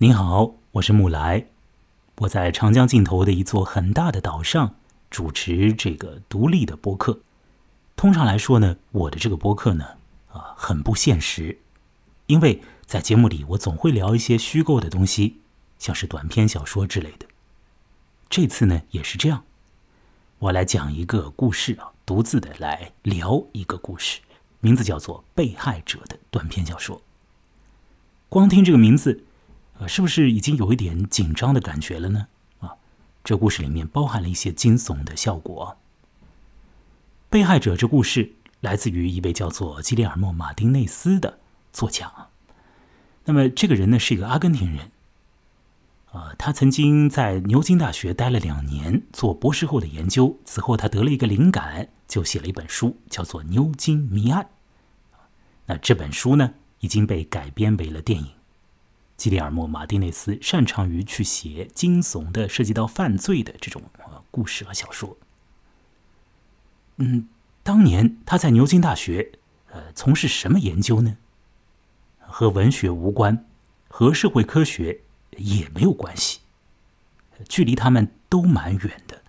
您好，我是木来，我在长江尽头的一座很大的岛上主持这个独立的播客。通常来说呢，我的这个播客呢，啊，很不现实，因为在节目里我总会聊一些虚构的东西，像是短篇小说之类的。这次呢也是这样，我来讲一个故事啊，独自的来聊一个故事，名字叫做《被害者》的短篇小说。光听这个名字。呃，是不是已经有一点紧张的感觉了呢？啊，这故事里面包含了一些惊悚的效果。被害者这故事来自于一位叫做基里尔莫·马丁内斯的作家。那么这个人呢是一个阿根廷人。啊，他曾经在牛津大学待了两年做博士后的研究，此后他得了一个灵感，就写了一本书，叫做《牛津谜案》。那这本书呢已经被改编为了电影。基里尔莫·马丁内斯擅长于去写惊悚的、涉及到犯罪的这种呃故事和小说。嗯，当年他在牛津大学呃从事什么研究呢？和文学无关，和社会科学也没有关系，距离他们都蛮远的。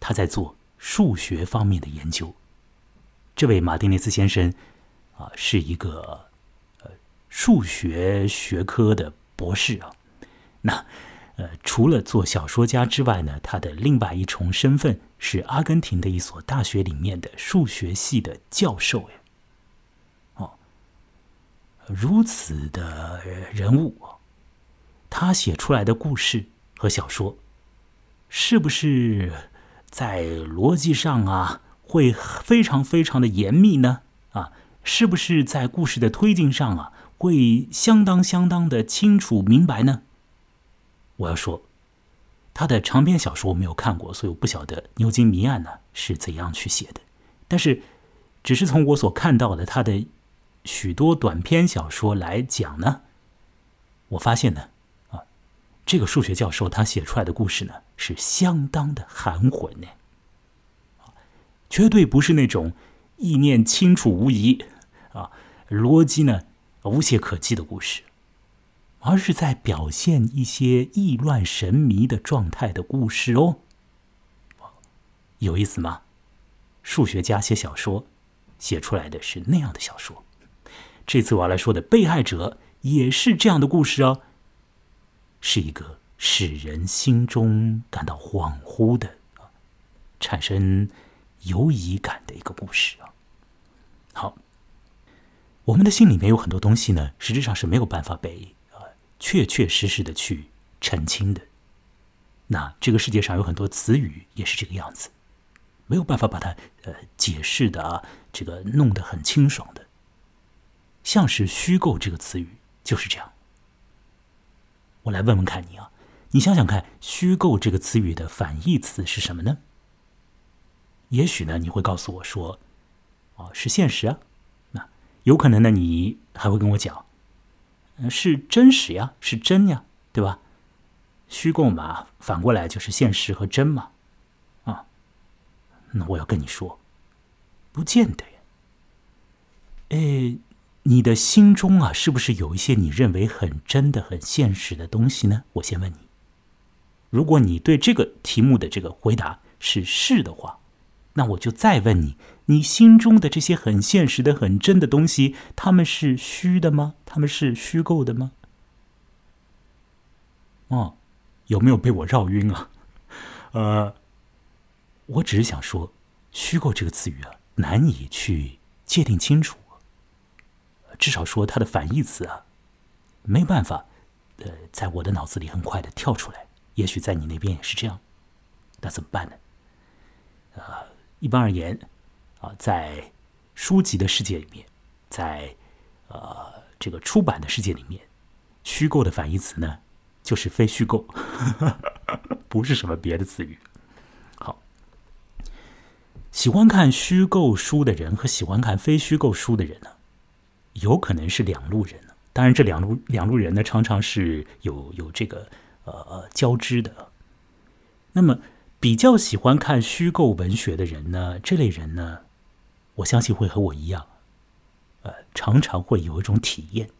他在做数学方面的研究。这位马丁内斯先生啊，是一个。数学学科的博士啊，那呃，除了做小说家之外呢，他的另外一重身份是阿根廷的一所大学里面的数学系的教授呀。哦，如此的人物，他写出来的故事和小说，是不是在逻辑上啊会非常非常的严密呢？啊，是不是在故事的推进上啊？会相当相当的清楚明白呢。我要说，他的长篇小说我没有看过，所以我不晓得《牛津谜案》呢是怎样去写的。但是，只是从我所看到的他的许多短篇小说来讲呢，我发现呢，啊，这个数学教授他写出来的故事呢是相当的含混呢，绝对不是那种意念清楚无疑啊，逻辑呢。无懈可击的故事，而是在表现一些意乱神迷的状态的故事哦。有意思吗？数学家写小说，写出来的是那样的小说。这次我要来说的《被害者》也是这样的故事哦，是一个使人心中感到恍惚的、产生犹疑感的一个故事啊。好。我们的心里面有很多东西呢，实质上是没有办法被呃确确实实的去澄清的。那这个世界上有很多词语也是这个样子，没有办法把它呃解释的啊，这个弄得很清爽的。像是虚构这个词语就是这样。我来问问看你啊，你想想看，虚构这个词语的反义词是什么呢？也许呢，你会告诉我说，哦，是现实啊。有可能呢，你还会跟我讲，是真实呀，是真呀，对吧？虚构嘛，反过来就是现实和真嘛，啊，那我要跟你说，不见得呀。哎，你的心中啊，是不是有一些你认为很真的、很现实的东西呢？我先问你，如果你对这个题目的这个回答是是的话。那我就再问你：你心中的这些很现实的、很真的东西，他们是虚的吗？他们是虚构的吗？哦，有没有被我绕晕啊？呃，我只是想说，虚构这个词语啊，难以去界定清楚。至少说它的反义词啊，没办法，呃，在我的脑子里很快的跳出来。也许在你那边也是这样，那怎么办呢？啊？一般而言，啊，在书籍的世界里面，在呃这个出版的世界里面，虚构的反义词呢，就是非虚构，不是什么别的词语。好，喜欢看虚构书的人和喜欢看非虚构书的人呢，有可能是两路人呢。当然，这两路两路人呢，常常是有有这个呃交织的。那么。比较喜欢看虚构文学的人呢，这类人呢，我相信会和我一样，呃，常常会有一种体验，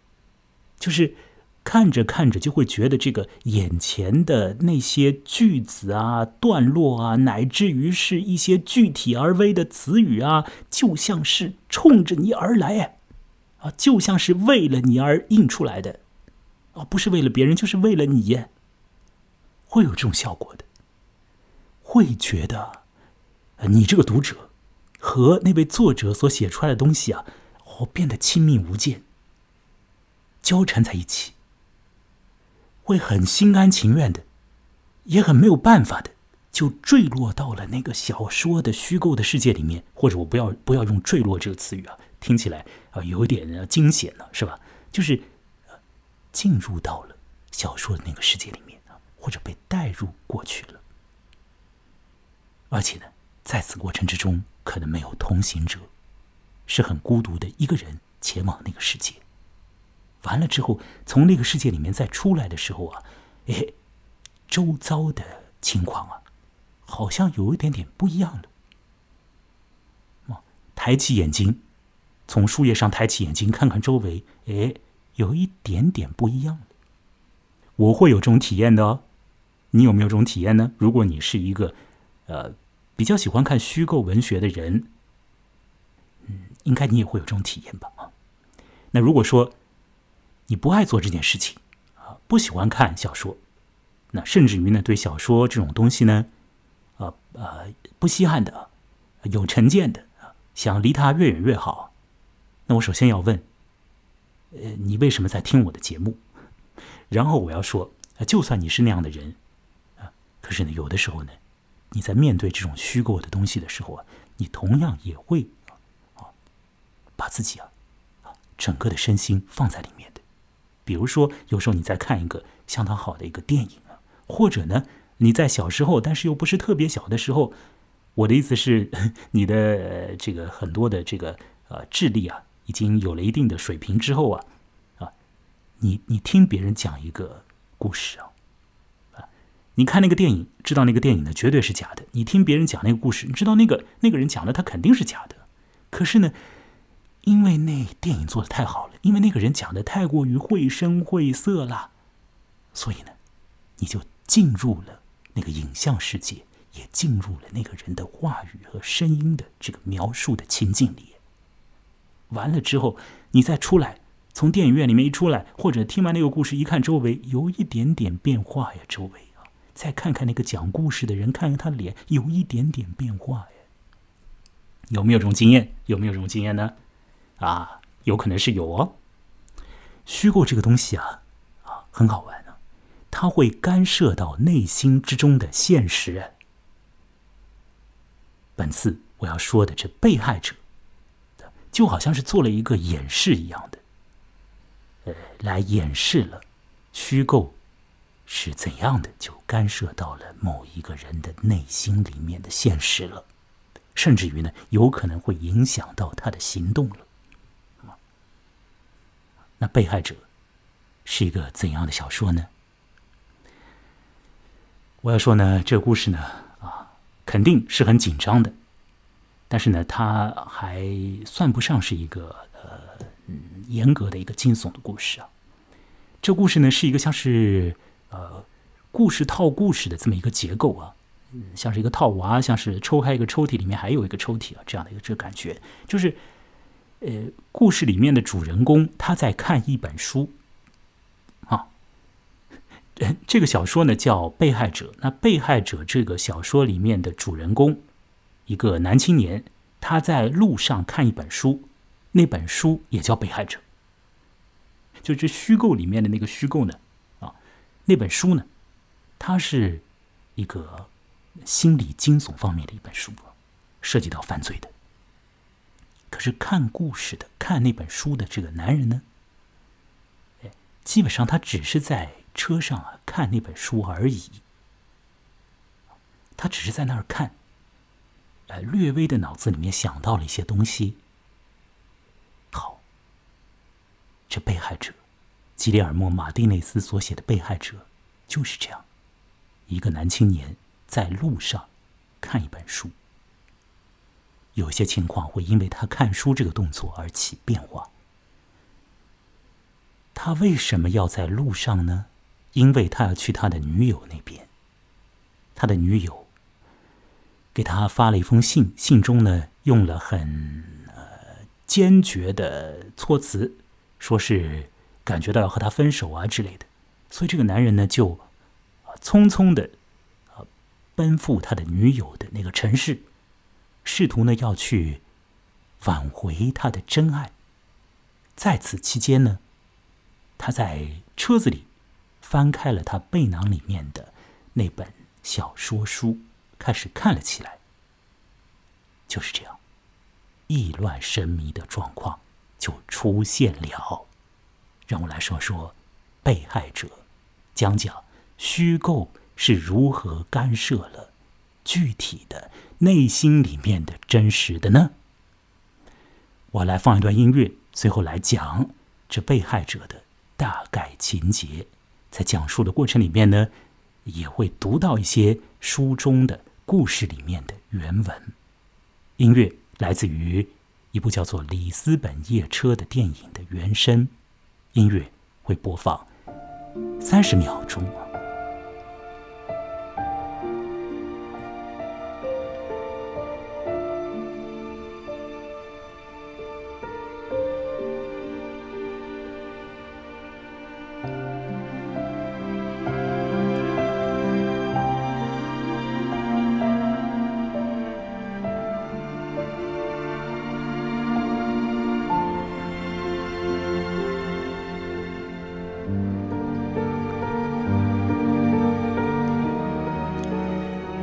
就是看着看着就会觉得这个眼前的那些句子啊、段落啊，乃至于是一些具体而微的词语啊，就像是冲着你而来，啊，就像是为了你而印出来的，啊，不是为了别人，就是为了你，会有这种效果的，会觉得，你这个读者和那位作者所写出来的东西啊，哦，变得亲密无间，交缠在一起。会很心甘情愿的，也很没有办法的，就坠落到了那个小说的虚构的世界里面，或者我不要不要用“坠落”这个词语啊，听起来啊有点惊险了，是吧？就是进入到了小说的那个世界里面啊，或者被带入过去了，而且呢，在此过程之中，可能没有同行者，是很孤独的一个人前往那个世界。完了之后，从那个世界里面再出来的时候啊，哎，周遭的情况啊，好像有一点点不一样了。抬起眼睛，从树叶上抬起眼睛看看周围，哎，有一点点不一样了。我会有这种体验的哦。你有没有这种体验呢？如果你是一个呃比较喜欢看虚构文学的人，嗯，应该你也会有这种体验吧？啊，那如果说。你不爱做这件事情，啊，不喜欢看小说，那甚至于呢，对小说这种东西呢，啊啊，不稀罕的，有成见的，想离它越远越好。那我首先要问，呃，你为什么在听我的节目？然后我要说，就算你是那样的人，啊，可是呢，有的时候呢，你在面对这种虚构的东西的时候啊，你同样也会啊，把自己啊，整个的身心放在里面的。比如说，有时候你在看一个相当好的一个电影啊，或者呢，你在小时候，但是又不是特别小的时候，我的意思是，你的这个很多的这个呃智力啊，已经有了一定的水平之后啊，啊，你你听别人讲一个故事，啊，你看那个电影，知道那个电影呢绝对是假的；你听别人讲那个故事，你知道那个那个人讲的他肯定是假的。可是呢？因为那电影做的太好了，因为那个人讲的太过于绘声绘色了，所以呢，你就进入了那个影像世界，也进入了那个人的话语和声音的这个描述的情境里。完了之后，你再出来，从电影院里面一出来，或者听完那个故事，一看周围有一点点变化呀，周围，再看看那个讲故事的人，看看他脸，有一点点变化呀。有没有这种经验？有没有这种经验呢？啊，有可能是有哦。虚构这个东西啊，啊，很好玩啊，它会干涉到内心之中的现实。本次我要说的这被害者，就好像是做了一个演示一样的，呃，来演示了虚构是怎样的，就干涉到了某一个人的内心里面的现实了，甚至于呢，有可能会影响到他的行动了。那被害者是一个怎样的小说呢？我要说呢，这个故事呢，啊，肯定是很紧张的，但是呢，它还算不上是一个呃严格的一个惊悚的故事啊。这故事呢，是一个像是呃故事套故事的这么一个结构啊，像是一个套娃，像是抽开一个抽屉，里面还有一个抽屉啊，这样的一个这感觉，就是。呃，故事里面的主人公他在看一本书，啊，这个小说呢叫《被害者》。那《被害者》这个小说里面的主人公，一个男青年，他在路上看一本书，那本书也叫《被害者》。就这虚构里面的那个虚构呢，那本书呢，它是一个心理惊悚方面的一本书，涉及到犯罪的。可是看故事的、看那本书的这个男人呢，基本上他只是在车上啊看那本书而已。他只是在那儿看，呃，略微的脑子里面想到了一些东西。好，这被害者吉里尔莫·马蒂内斯所写的被害者就是这样，一个男青年在路上看一本书。有些情况会因为他看书这个动作而起变化。他为什么要在路上呢？因为他要去他的女友那边。他的女友给他发了一封信，信中呢用了很呃坚决的措辞，说是感觉到要和他分手啊之类的。所以这个男人呢就匆匆的啊奔赴他的女友的那个城市，试图呢要去挽回他的真爱。在此期间呢，他在车子里翻开了他背囊里面的那本小说书，开始看了起来。就是这样，意乱神迷的状况就出现了。让我来说说被害者，讲讲虚构是如何干涉了具体的内心里面的真实的呢？我来放一段音乐。最后来讲这被害者的大概情节，在讲述的过程里面呢，也会读到一些书中的故事里面的原文。音乐来自于一部叫做《里斯本夜车》的电影的原声，音乐会播放三十秒钟。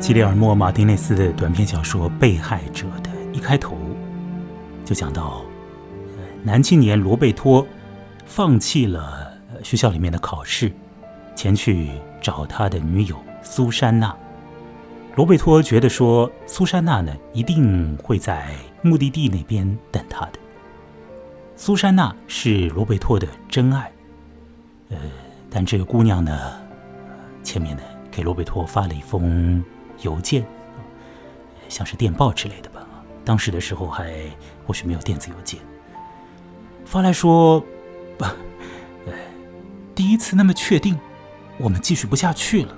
吉里尔莫·马丁内斯的短篇小说《被害者》的一开头就讲到，男青年罗贝托放弃了学校里面的考试，前去找他的女友苏珊娜。罗贝托觉得说，苏珊娜呢一定会在目的地那边等他的。苏珊娜是罗贝托的真爱，呃，但这个姑娘呢，前面呢给罗贝托发了一封。邮件，像是电报之类的吧。当时的时候还或许没有电子邮件，发来说，呃，第一次那么确定，我们继续不下去了。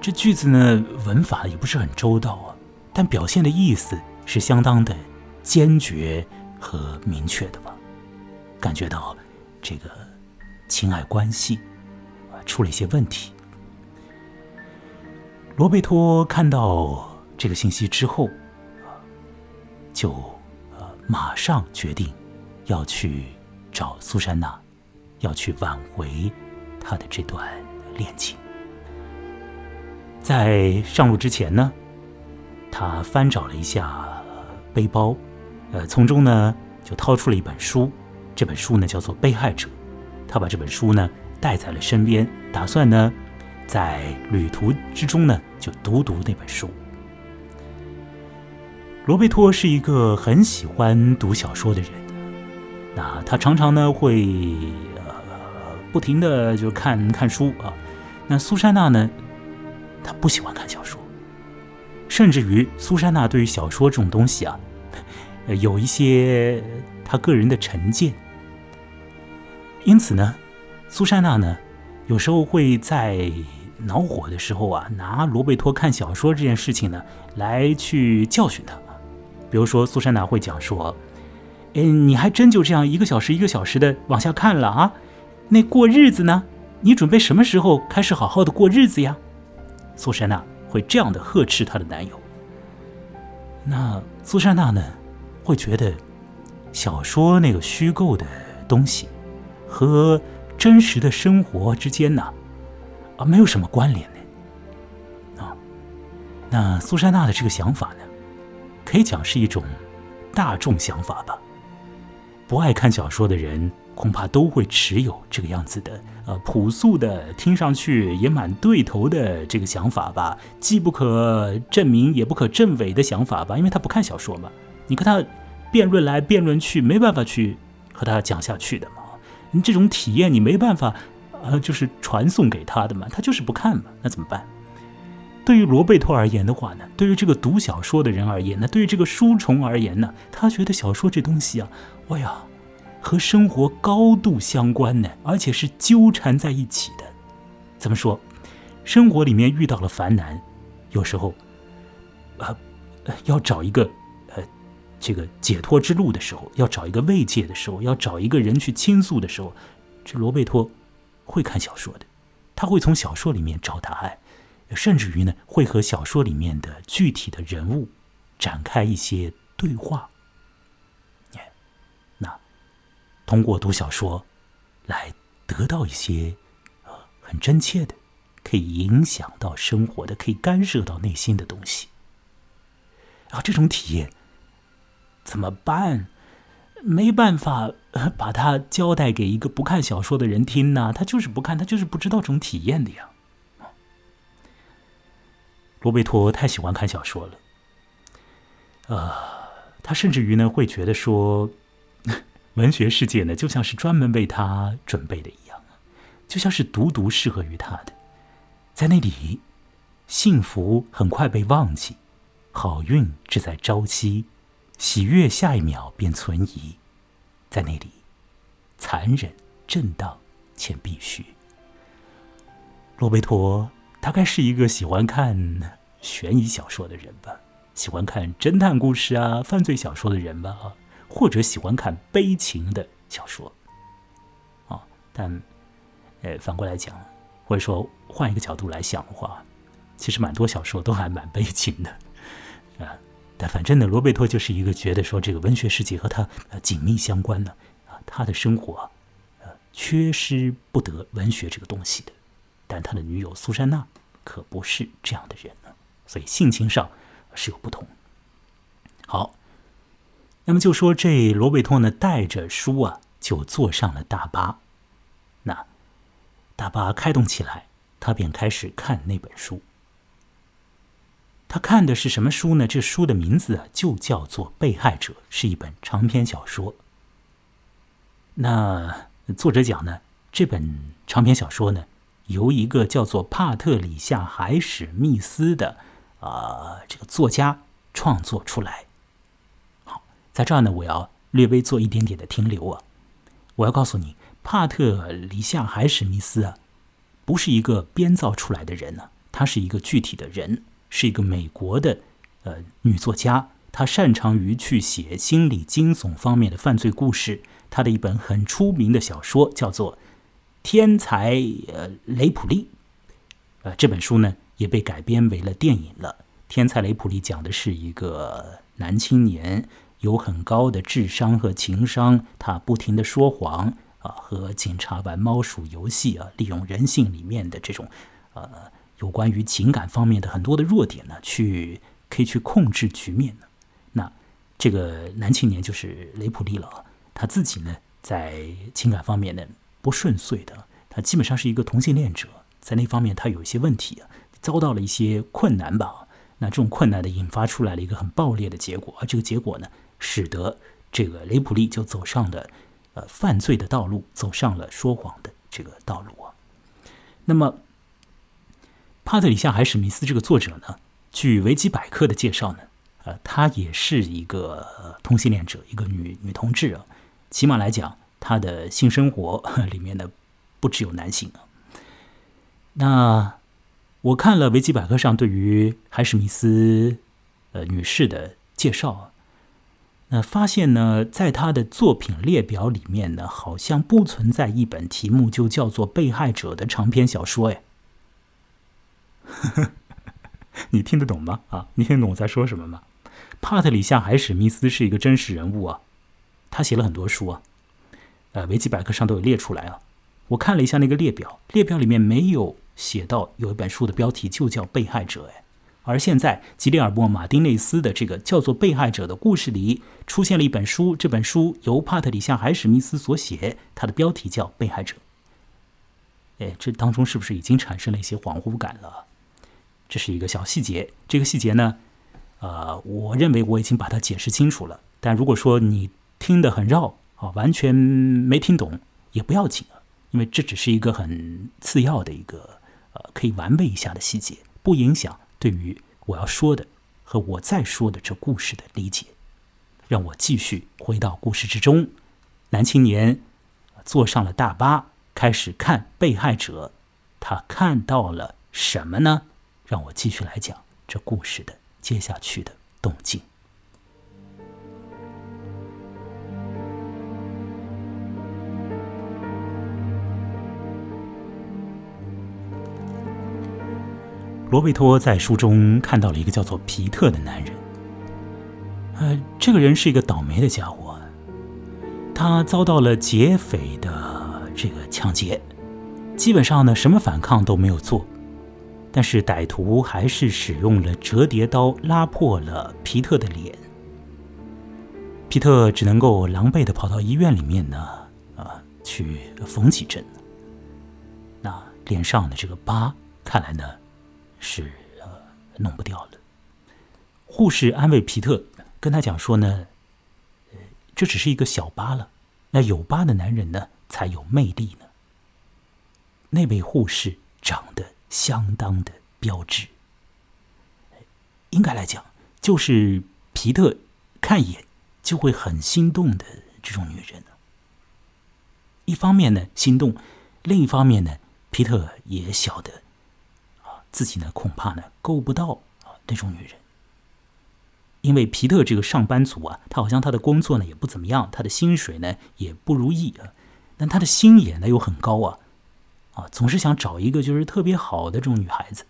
这句子呢，文法也不是很周到啊，但表现的意思是相当的坚决和明确的吧。感觉到这个情爱关系出了一些问题。罗贝托看到这个信息之后，就呃马上决定要去找苏珊娜，要去挽回他的这段恋情。在上路之前呢，他翻找了一下背包，呃，从中呢就掏出了一本书，这本书呢叫做《被害者》，他把这本书呢带在了身边，打算呢。在旅途之中呢，就读读那本书。罗贝托是一个很喜欢读小说的人，那他常常呢会呃不停的就看看书啊。那苏珊娜呢，她不喜欢看小说，甚至于苏珊娜对于小说这种东西啊，有一些她个人的成见。因此呢，苏珊娜呢，有时候会在。恼火的时候啊，拿罗贝托看小说这件事情呢，来去教训他。比如说，苏珊娜会讲说：“嗯，你还真就这样一个小时一个小时的往下看了啊？那过日子呢？你准备什么时候开始好好的过日子呀？”苏珊娜会这样的呵斥她的男友。那苏珊娜呢，会觉得小说那个虚构的东西和真实的生活之间呢？啊没有什么关联呢。啊，那苏珊娜的这个想法呢，可以讲是一种大众想法吧。不爱看小说的人，恐怕都会持有这个样子的，呃，朴素的，听上去也蛮对头的这个想法吧。既不可证明，也不可证伪的想法吧，因为他不看小说嘛。你跟他辩论来辩论去，没办法去和他讲下去的嘛。你这种体验，你没办法。呃，就是传送给他的嘛，他就是不看嘛，那怎么办？对于罗贝托而言的话呢，对于这个读小说的人而言呢，对于这个书虫而言呢，他觉得小说这东西啊，哎呀，和生活高度相关呢，而且是纠缠在一起的。怎么说？生活里面遇到了烦难，有时候，呃，要找一个呃这个解脱之路的时候，要找一个慰藉的时候，要找一个人去倾诉的时候，这罗贝托会看小说的，他会从小说里面找答案，甚至于呢，会和小说里面的具体的人物展开一些对话。那通过读小说来得到一些呃很真切的。可以影响到生活的，可以干涉到内心的东西。啊，这种体验怎么办？没办法把它交代给一个不看小说的人听呢？他就是不看，他就是不知道这种体验的呀。罗贝托太喜欢看小说了，呃，他甚至于呢会觉得说，文学世界呢就像是专门为他准备的一样，就像是独独适合于他的。在那里，幸福很快被忘记，好运只在朝夕，喜悦下一秒便存疑。在那里，残忍、震荡且必须。罗贝托大概是一个喜欢看悬疑小说的人吧，喜欢看侦探故事啊、犯罪小说的人吧，或者喜欢看悲情的小说。啊，但，呃，反过来讲。或者说换一个角度来想的话，其实蛮多小说都还蛮悲情的，但反正呢，罗贝托就是一个觉得说这个文学世界和他呃紧密相关的啊，他的生活呃缺失不得文学这个东西的，但他的女友苏珊娜可不是这样的人呢，所以性情上是有不同。好，那么就说这罗贝托呢带着书啊就坐上了大巴，那。大巴开动起来，他便开始看那本书。他看的是什么书呢？这书的名字啊就叫做《被害者》，是一本长篇小说。那作者讲呢，这本长篇小说呢，由一个叫做帕特里夏·海史密斯的啊这个作家创作出来。好，在这儿呢，我要略微做一点点的停留啊，我要告诉你。帕特里夏·海史密斯啊，不是一个编造出来的人呢，他是一个具体的人，是一个美国的呃女作家，她擅长于去写心理惊悚方面的犯罪故事。她的一本很出名的小说叫做《天才呃雷普利》，呃这本书呢也被改编为了电影了。《天才雷普利》讲的是一个男青年有很高的智商和情商，他不停的说谎。啊，和警察玩猫鼠游戏啊，利用人性里面的这种，呃，有关于情感方面的很多的弱点呢，去可以去控制局面呢。那这个男青年就是雷普利了，他自己呢，在情感方面呢不顺遂的，他基本上是一个同性恋者，在那方面他有一些问题啊，遭到了一些困难吧。那这种困难的引发出来了一个很爆裂的结果，而这个结果呢，使得这个雷普利就走上了呃。犯罪的道路走上了说谎的这个道路啊。那么，帕特里夏·海史密斯这个作者呢，据维基百科的介绍呢，呃，他也是一个同性恋者，一个女女同志啊。起码来讲，她的性生活 里面呢，不只有男性啊。那我看了维基百科上对于海史密斯呃女士的介绍。那发现呢，在她的作品列表里面呢，好像不存在一本题目就叫做《被害者》的长篇小说哎。你听得懂吗？啊，你听得懂我在说什么吗？帕特里夏·海史密斯是一个真实人物啊，他写了很多书啊，呃，维基百科上都有列出来啊。我看了一下那个列表，列表里面没有写到有一本书的标题就叫《被害者》哎。而现在，吉列尔莫·马丁内斯的这个叫做《被害者》的故事里，出现了一本书。这本书由帕特里夏·海史密斯所写，它的标题叫《被害者》。哎，这当中是不是已经产生了一些恍惚感了？这是一个小细节。这个细节呢，呃，我认为我已经把它解释清楚了。但如果说你听得很绕啊，完全没听懂，也不要紧啊，因为这只是一个很次要的一个呃，可以玩味一下的细节，不影响。对于我要说的和我在说的这故事的理解，让我继续回到故事之中，男青年坐上了大巴，开始看被害者。他看到了什么呢？让我继续来讲这故事的接下去的动静。罗贝托在书中看到了一个叫做皮特的男人。呃，这个人是一个倒霉的家伙，他遭到了劫匪的这个抢劫，基本上呢什么反抗都没有做，但是歹徒还是使用了折叠刀拉破了皮特的脸，皮特只能够狼狈的跑到医院里面呢，啊，去缝几针。那脸上的这个疤，看来呢。是呃弄不掉了。护士安慰皮特，跟他讲说呢，呃，这只是一个小疤了。那有疤的男人呢，才有魅力呢。那位护士长得相当的标志，应该来讲，就是皮特看一眼就会很心动的这种女人。一方面呢心动，另一方面呢，皮特也晓得。啊自己呢，恐怕呢够不到啊那种女人，因为皮特这个上班族啊，他好像他的工作呢也不怎么样，他的薪水呢也不如意啊，但他的心眼呢又很高啊，啊总是想找一个就是特别好的这种女孩子，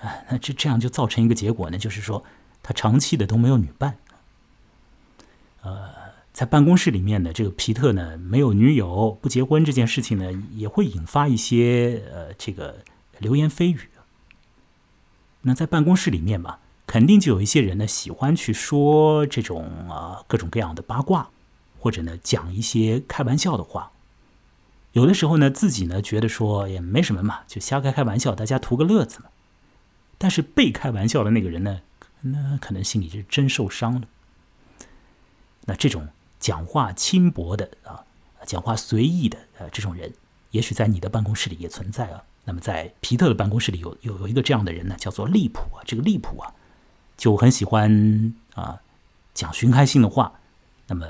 啊那这这样就造成一个结果呢，就是说他长期的都没有女伴，呃，在办公室里面呢，这个皮特呢没有女友不结婚这件事情呢，也会引发一些呃这个。流言蜚语，那在办公室里面吧，肯定就有一些人呢喜欢去说这种啊各种各样的八卦，或者呢讲一些开玩笑的话。有的时候呢，自己呢觉得说也没什么嘛，就瞎开开玩笑，大家图个乐子嘛。但是被开玩笑的那个人呢，那可能心里是真受伤了。那这种讲话轻薄的啊，讲话随意的呃这种人，也许在你的办公室里也存在啊。那么，在皮特的办公室里有有有一个这样的人呢，叫做利普啊。这个利普啊，就很喜欢啊讲寻开心的话。那么，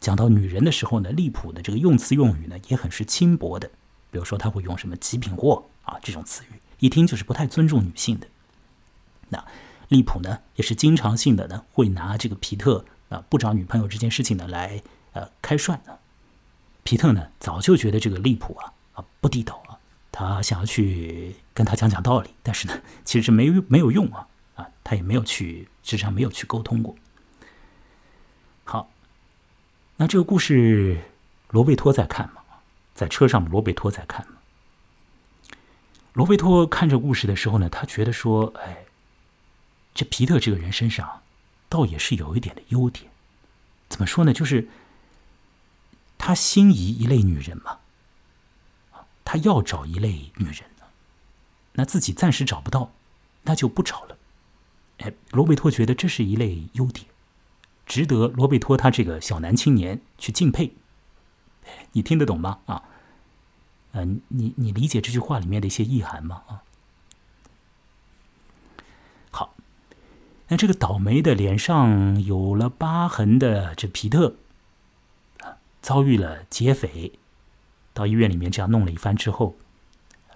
讲到女人的时候呢，利普的这个用词用语呢也很是轻薄的。比如说，他会用什么“极品货”啊这种词语，一听就是不太尊重女性的。那利普呢，也是经常性的呢，会拿这个皮特啊不找女朋友这件事情呢来呃开涮呢。皮特呢，早就觉得这个利普啊啊不地道啊。他想要去跟他讲讲道理，但是呢，其实是没没有用啊啊，他也没有去，实际上没有去沟通过。好，那这个故事，罗贝托在看吗？在车上罗贝托在看吗？罗贝托看这故事的时候呢，他觉得说，哎，这皮特这个人身上，倒也是有一点的优点。怎么说呢？就是他心仪一类女人嘛。他要找一类女人呢，那自己暂时找不到，那就不找了。哎，罗贝托觉得这是一类优点，值得罗贝托他这个小男青年去敬佩。你听得懂吗？啊，嗯，你你理解这句话里面的一些意涵吗？啊，好，那这个倒霉的脸上有了疤痕的这皮特，啊，遭遇了劫匪。到医院里面这样弄了一番之后，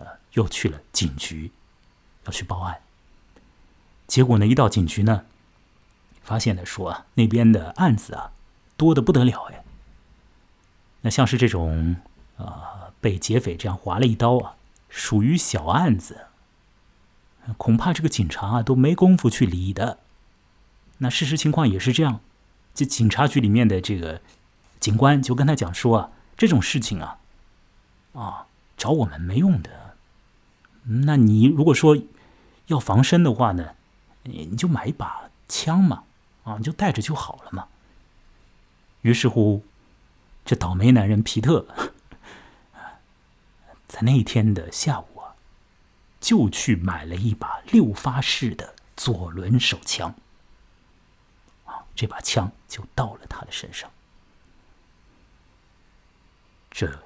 呃，又去了警局，要去报案。结果呢，一到警局呢，发现了说啊，那边的案子啊多的不得了哎。那像是这种啊被劫匪这样划了一刀啊，属于小案子，恐怕这个警察啊都没工夫去理的。那事实情况也是这样，这警察局里面的这个警官就跟他讲说啊，这种事情啊。啊，找我们没用的。那你如果说要防身的话呢，你就买一把枪嘛，啊，你就带着就好了嘛。于是乎，这倒霉男人皮特，在那一天的下午啊，就去买了一把六发式的左轮手枪。啊，这把枪就到了他的身上。这。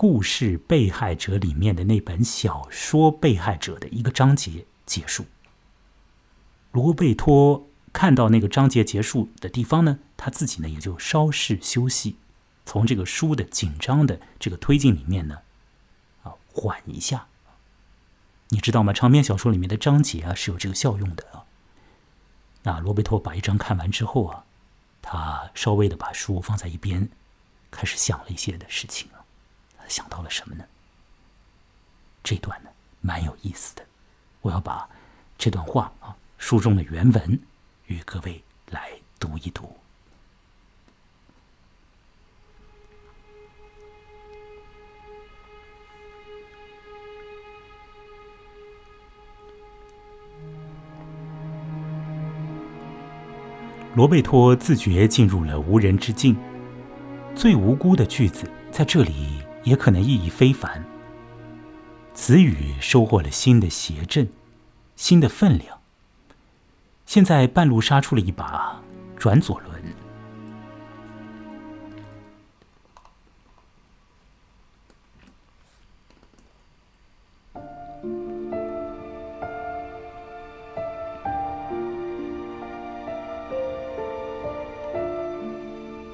故事《被害者》里面的那本小说《被害者》的一个章节结束。罗贝托看到那个章节结束的地方呢，他自己呢也就稍事休息，从这个书的紧张的这个推进里面呢，啊，缓一下。你知道吗？长篇小说里面的章节啊是有这个效用的啊。那罗贝托把一章看完之后啊，他稍微的把书放在一边，开始想了一些的事情啊。想到了什么呢？这段呢蛮有意思的，我要把这段话啊书中的原文与各位来读一读。罗贝托自觉进入了无人之境，最无辜的句子在这里也可能意义非凡。词语收获了新的谐振，新的分量。现在半路杀出了一把转左轮。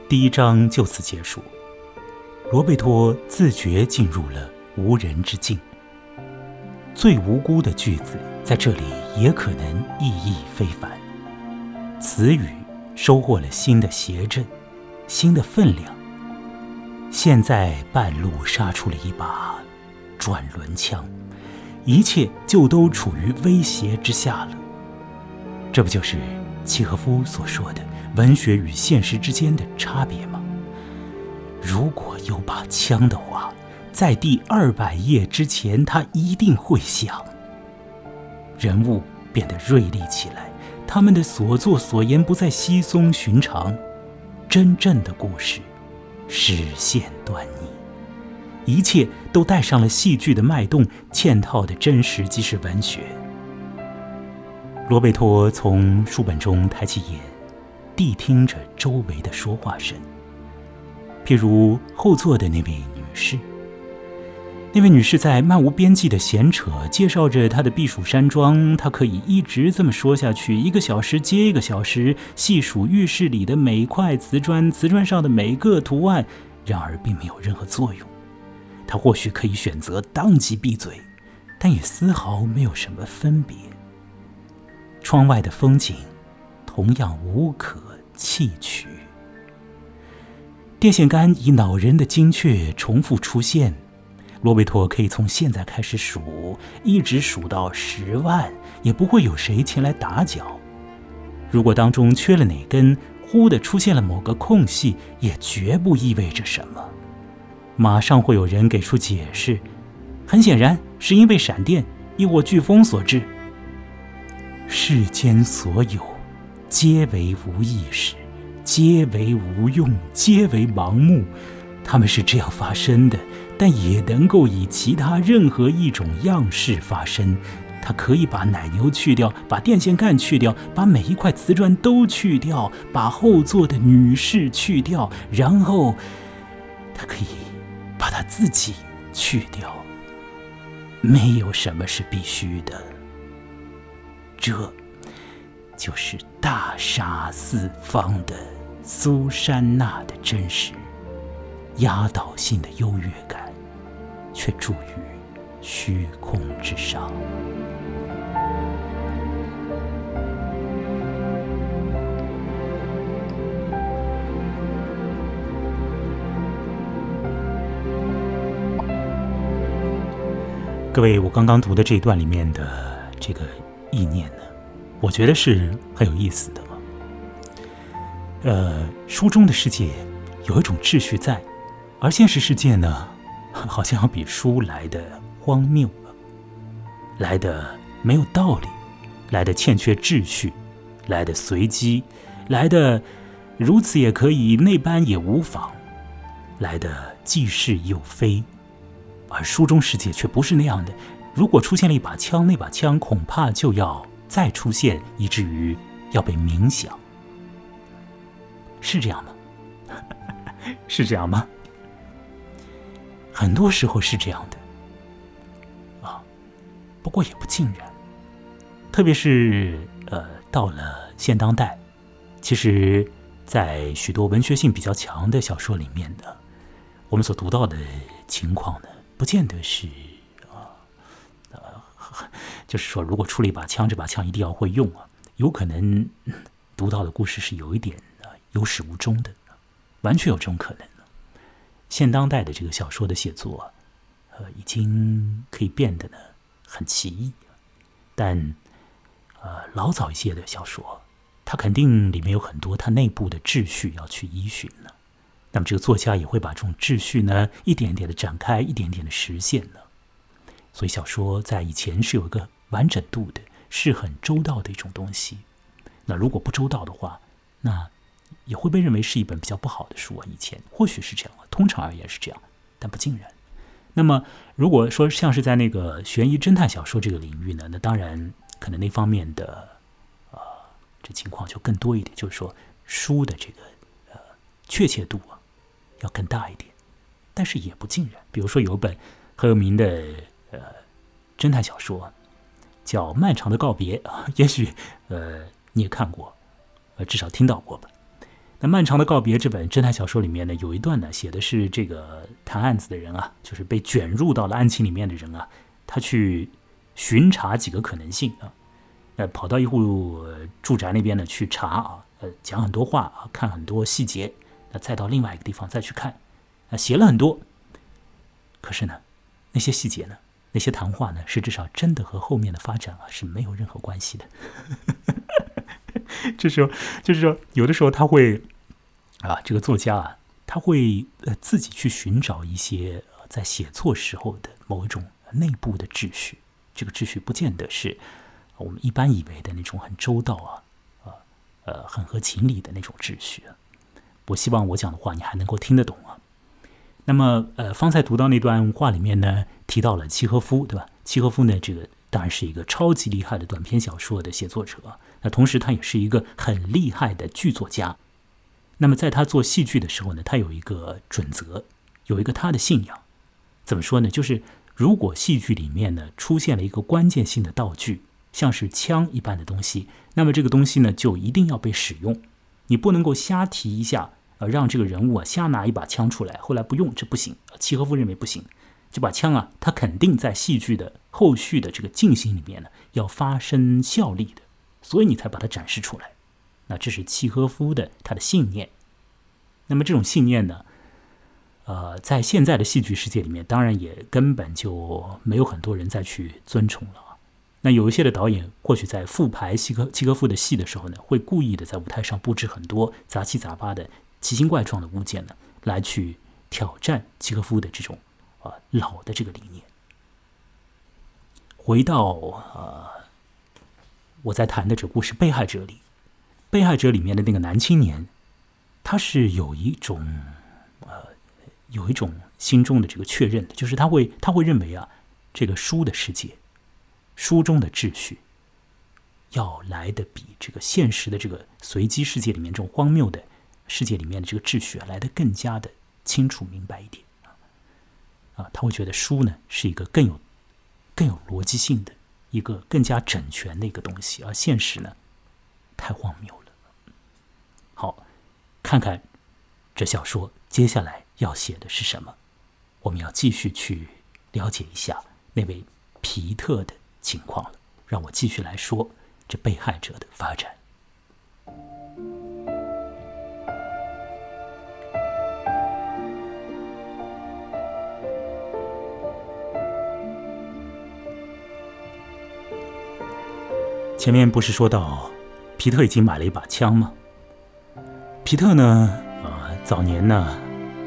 第一章就此结束。罗贝托自觉进入了无人之境。最无辜的句子在这里也可能意义非凡。词语收获了新的谐振，新的分量。现在半路杀出了一把转轮枪，一切就都处于威胁之下了。这不就是契诃夫所说的？文学与现实之间的差别吗？如果有把枪的话，在第二百页之前，他一定会响。人物变得锐利起来，他们的所作所言不再稀松寻常。真正的故事，实现端倪，一切都带上了戏剧的脉动，嵌套的真实即是文学。罗贝托从书本中抬起眼。谛听着周围的说话声，譬如后座的那位女士。那位女士在漫无边际的闲扯，介绍着她的避暑山庄。她可以一直这么说下去，一个小时接一个小时，细数浴室里的每块瓷砖，瓷砖上的每个图案。然而，并没有任何作用。她或许可以选择当即闭嘴，但也丝毫没有什么分别。窗外的风景。同样无可弃取。电线杆以恼人的精确重复出现，罗贝托可以从现在开始数，一直数到十万，也不会有谁前来打搅。如果当中缺了哪根，忽的出现了某个空隙，也绝不意味着什么。马上会有人给出解释，很显然是因为闪电亦或飓风所致。世间所有。皆为无意识，皆为无用，皆为盲目。他们是这样发生的，但也能够以其他任何一种样式发生。它可以把奶牛去掉，把电线杆去掉，把每一块瓷砖都去掉，把后座的女士去掉，然后它可以把它自己去掉。没有什么是必须的。这。就是大杀四方的苏珊娜的真实，压倒性的优越感，却住于虚空之上。各位，我刚刚读的这一段里面的这个意念呢？我觉得是很有意思的。呃，书中的世界有一种秩序在，而现实世界呢，好像要比书来的荒谬，来的没有道理，来的欠缺秩序，来的随机，来的如此也可以，那般也无妨，来的既是又非。而书中世界却不是那样的。如果出现了一把枪，那把枪恐怕就要。再出现，以至于要被冥想，是这样吗？是这样吗？很多时候是这样的，啊，不过也不尽然。特别是呃，到了现当代，其实，在许多文学性比较强的小说里面的我们所读到的情况呢，不见得是啊，呃，就是说，如果出了一把枪，这把枪一定要会用啊，有可能读到的故事是有一点啊有始无终的，完全有这种可能。现当代的这个小说的写作，呃，已经可以变得呢很奇异，但呃，老早一些的小说，它肯定里面有很多它内部的秩序要去依循呢。那么这个作家也会把这种秩序呢，一点点的展开，一点点的实现呢。所以小说在以前是有一个完整度的，是很周到的一种东西。那如果不周到的话，那也会被认为是一本比较不好的书啊。以前或许是这样，通常而言是这样，但不尽然。那么如果说像是在那个悬疑侦探小说这个领域呢，那当然可能那方面的啊这情况就更多一点，就是说书的这个呃确切度啊。要更大一点，但是也不尽然。比如说，有本很有名的呃侦探小说，叫《漫长的告别》啊，也许呃你也看过，呃至少听到过吧。那《漫长的告别》这本侦探小说里面呢，有一段呢，写的是这个谈案子的人啊，就是被卷入到了案情里面的人啊，他去巡查几个可能性啊，呃，跑到一户住宅那边呢去查啊，呃，讲很多话啊，看很多细节。那再到另外一个地方再去看，啊，写了很多。可是呢，那些细节呢，那些谈话呢，实质上真的和后面的发展啊是没有任何关系的。这时候就是说，有的时候他会啊，这个作家啊，他会呃自己去寻找一些在写作时候的某一种内部的秩序。这个秩序不见得是我们一般以为的那种很周到啊，呃呃，很合情理的那种秩序。我希望我讲的话你还能够听得懂啊。那么，呃，方才读到那段话里面呢，提到了契诃夫，对吧？契诃夫呢，这个当然是一个超级厉害的短篇小说的写作者，那同时他也是一个很厉害的剧作家。那么在他做戏剧的时候呢，他有一个准则，有一个他的信仰。怎么说呢？就是如果戏剧里面呢出现了一个关键性的道具，像是枪一般的东西，那么这个东西呢就一定要被使用。你不能够瞎提一下，呃，让这个人物啊瞎拿一把枪出来，后来不用，这不行。契诃夫认为不行，这把枪啊，它肯定在戏剧的后续的这个进行里面呢，要发生效力的，所以你才把它展示出来。那这是契诃夫的他的信念。那么这种信念呢，呃，在现在的戏剧世界里面，当然也根本就没有很多人再去尊崇了。那有一些的导演，或许在复排契科契科夫的戏的时候呢，会故意的在舞台上布置很多杂七杂八的奇形怪状的物件呢，来去挑战契科夫的这种啊老的这个理念。回到呃我在谈的这故事《被害者》里，《被害者》里面的那个男青年，他是有一种呃有一种心中的这个确认的，就是他会他会认为啊，这个书的世界。书中的秩序，要来的比这个现实的这个随机世界里面这种荒谬的世界里面的这个秩序啊，来的更加的清楚明白一点啊，他会觉得书呢是一个更有更有逻辑性的一个更加整全的一个东西，而现实呢太荒谬了。看看这小说接下来要写的是什么，我们要继续去了解一下那位皮特的。情况了，让我继续来说这被害者的发展。前面不是说到皮特已经买了一把枪吗？皮特呢，呃，早年呢，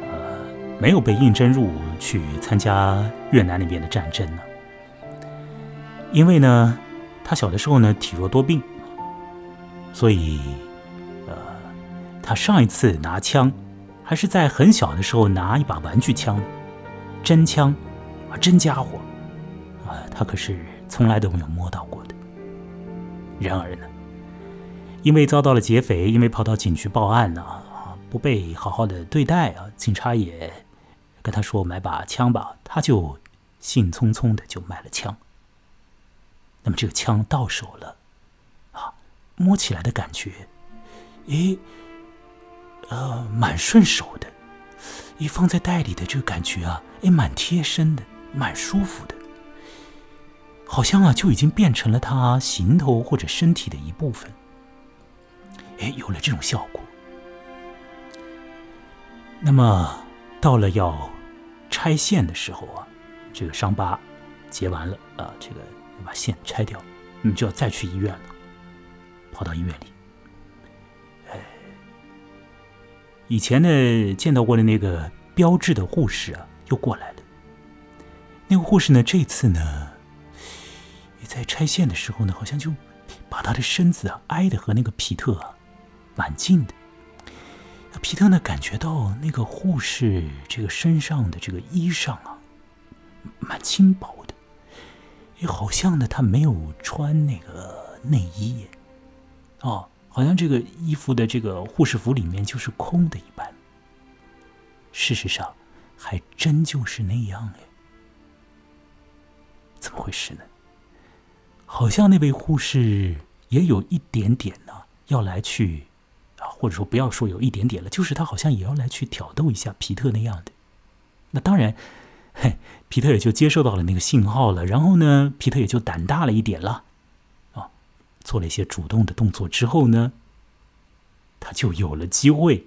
呃，没有被应征入伍去参加越南那边的战争呢。因为呢，他小的时候呢体弱多病，所以，呃，他上一次拿枪，还是在很小的时候拿一把玩具枪，真枪，啊，真家伙，啊，他可是从来都没有摸到过的。然而呢，因为遭到了劫匪，因为跑到警局报案呢，啊，不被好好的对待啊，警察也跟他说买把枪吧，他就兴冲冲的就买了枪。那么这个枪到手了，啊，摸起来的感觉，诶，呃，蛮顺手的，一放在袋里的这个感觉啊，哎，蛮贴身的，蛮舒服的，好像啊就已经变成了他行头或者身体的一部分。哎，有了这种效果。那么到了要拆线的时候啊，这个伤疤结完了啊，这个要把线拆掉，你就要再去医院了，跑到医院里。哎以前呢，见到过的那个标志的护士啊，又过来了。那个护士呢，这次呢，在拆线的时候呢，好像就把他的身子啊挨的和那个皮特啊蛮近的。皮特呢，感觉到那个护士这个身上的这个衣裳啊，蛮轻薄的，也好像呢，他没有穿那个内衣，哦。好像这个衣服的这个护士服里面就是空的一般。事实上，还真就是那样哎。怎么回事呢？好像那位护士也有一点点呢，要来去，或者说不要说有一点点了，就是他好像也要来去挑逗一下皮特那样的。那当然，嘿，皮特也就接受到了那个信号了，然后呢，皮特也就胆大了一点了。做了一些主动的动作之后呢，他就有了机会，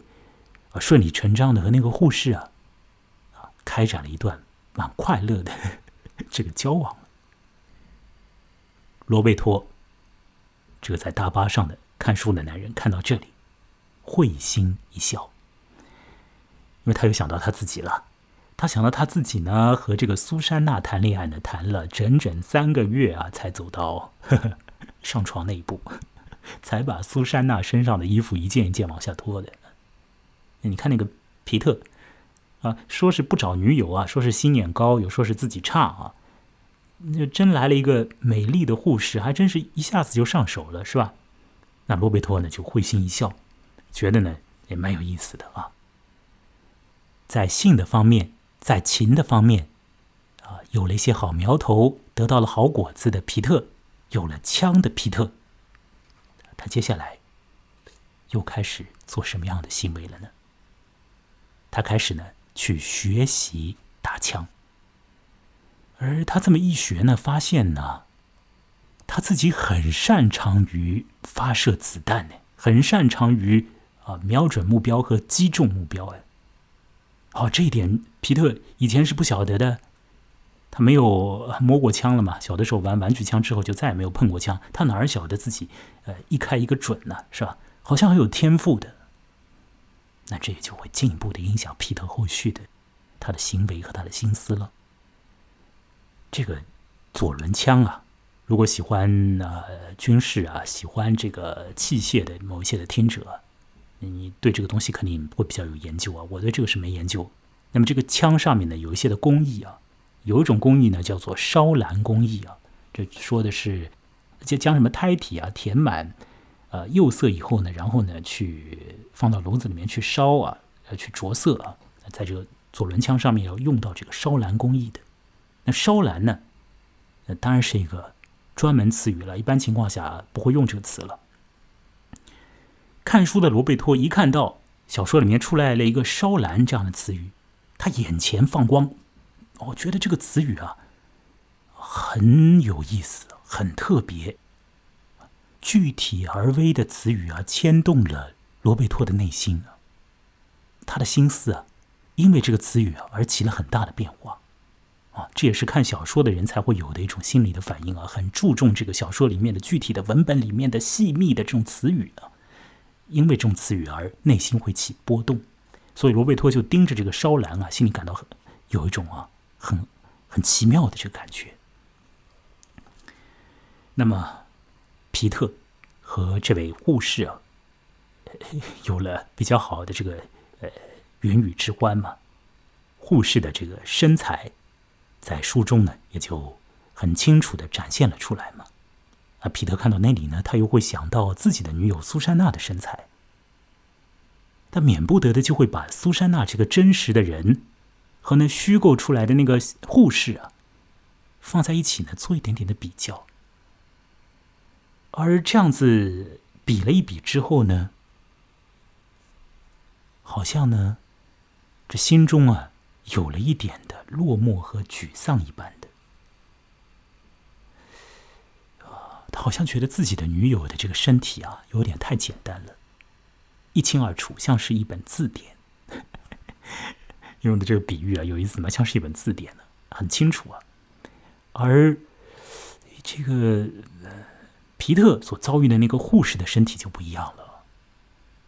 啊，顺理成章的和那个护士啊，啊，开展了一段蛮快乐的 这个交往。罗贝托，这个在大巴上的看书的男人看到这里，会心一笑，因为他又想到他自己了。他想到他自己呢，和这个苏珊娜谈恋爱呢，谈了整整三个月啊，才走到。呵呵上床那一步，才把苏珊娜身上的衣服一件一件往下脱的。你看那个皮特啊，说是不找女友啊，说是心眼高，有说是自己差啊。那真来了一个美丽的护士，还真是一下子就上手了，是吧？那罗贝托呢就会心一笑，觉得呢也蛮有意思的啊。在性的方面，在情的方面啊，有了一些好苗头，得到了好果子的皮特。有了枪的皮特，他接下来又开始做什么样的行为了呢？他开始呢去学习打枪，而他这么一学呢，发现呢，他自己很擅长于发射子弹呢，很擅长于啊瞄准目标和击中目标哎。哦，这一点皮特以前是不晓得的。他没有摸过枪了嘛？小的时候玩玩具枪之后就再也没有碰过枪。他哪儿晓得自己，呃，一开一个准呢？是吧？好像很有天赋的。那这也就会进一步的影响皮特后续的他的行为和他的心思了。这个左轮枪啊，如果喜欢呃军事啊，喜欢这个器械的某一些的听者，你对这个东西肯定会比较有研究啊。我对这个是没研究。那么这个枪上面呢，有一些的工艺啊。有一种工艺呢，叫做烧蓝工艺啊，这说的是，就将什么胎体啊填满，呃釉色以后呢，然后呢去放到炉子里面去烧啊，呃去着色啊，在这个左轮枪上面要用到这个烧蓝工艺的。那烧蓝呢，那当然是一个专门词语了，一般情况下不会用这个词了。看书的罗贝托一看到小说里面出来了一个烧蓝这样的词语，他眼前放光。我觉得这个词语啊，很有意思，很特别，具体而微的词语啊，牵动了罗贝托的内心啊。他的心思啊，因为这个词语啊而起了很大的变化啊。这也是看小说的人才会有的一种心理的反应啊，很注重这个小说里面的具体的文本里面的细密的这种词语啊，因为这种词语而内心会起波动。所以罗贝托就盯着这个烧蓝啊，心里感到很有一种啊。很很奇妙的这个感觉。那么，皮特和这位护士啊，有了比较好的这个呃云雨之欢嘛。护士的这个身材，在书中呢也就很清楚的展现了出来嘛。啊，皮特看到那里呢，他又会想到自己的女友苏珊娜的身材，他免不得的就会把苏珊娜这个真实的人。和那虚构出来的那个护士啊，放在一起呢，做一点点的比较。而这样子比了一比之后呢，好像呢，这心中啊有了一点的落寞和沮丧一般的。他好像觉得自己的女友的这个身体啊有点太简单了，一清二楚，像是一本字典。用的这个比喻啊有意思吗？像是一本字典呢，很清楚啊。而这个皮特所遭遇的那个护士的身体就不一样了，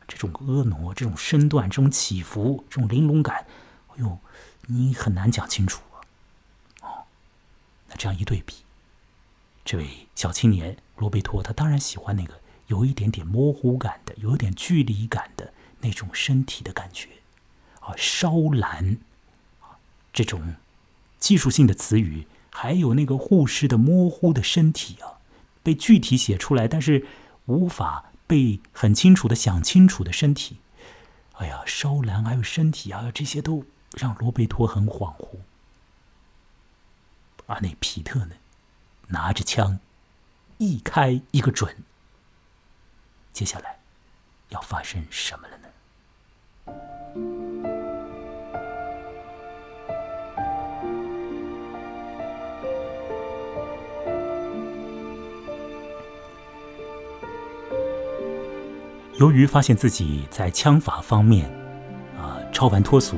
这种婀娜、这种身段、这种起伏、这种玲珑感，哎呦，你很难讲清楚啊。哦，那这样一对比，这位小青年罗贝托，他当然喜欢那个有一点点模糊感的、有点距离感的那种身体的感觉啊，烧蓝啊，这种技术性的词语。还有那个护士的模糊的身体啊，被具体写出来，但是无法被很清楚的想清楚的身体。哎呀，烧蓝还有身体啊，这些都让罗贝托很恍惚。而那皮特呢，拿着枪，一开一个准。接下来要发生什么了呢？由于发现自己在枪法方面，啊，超凡脱俗，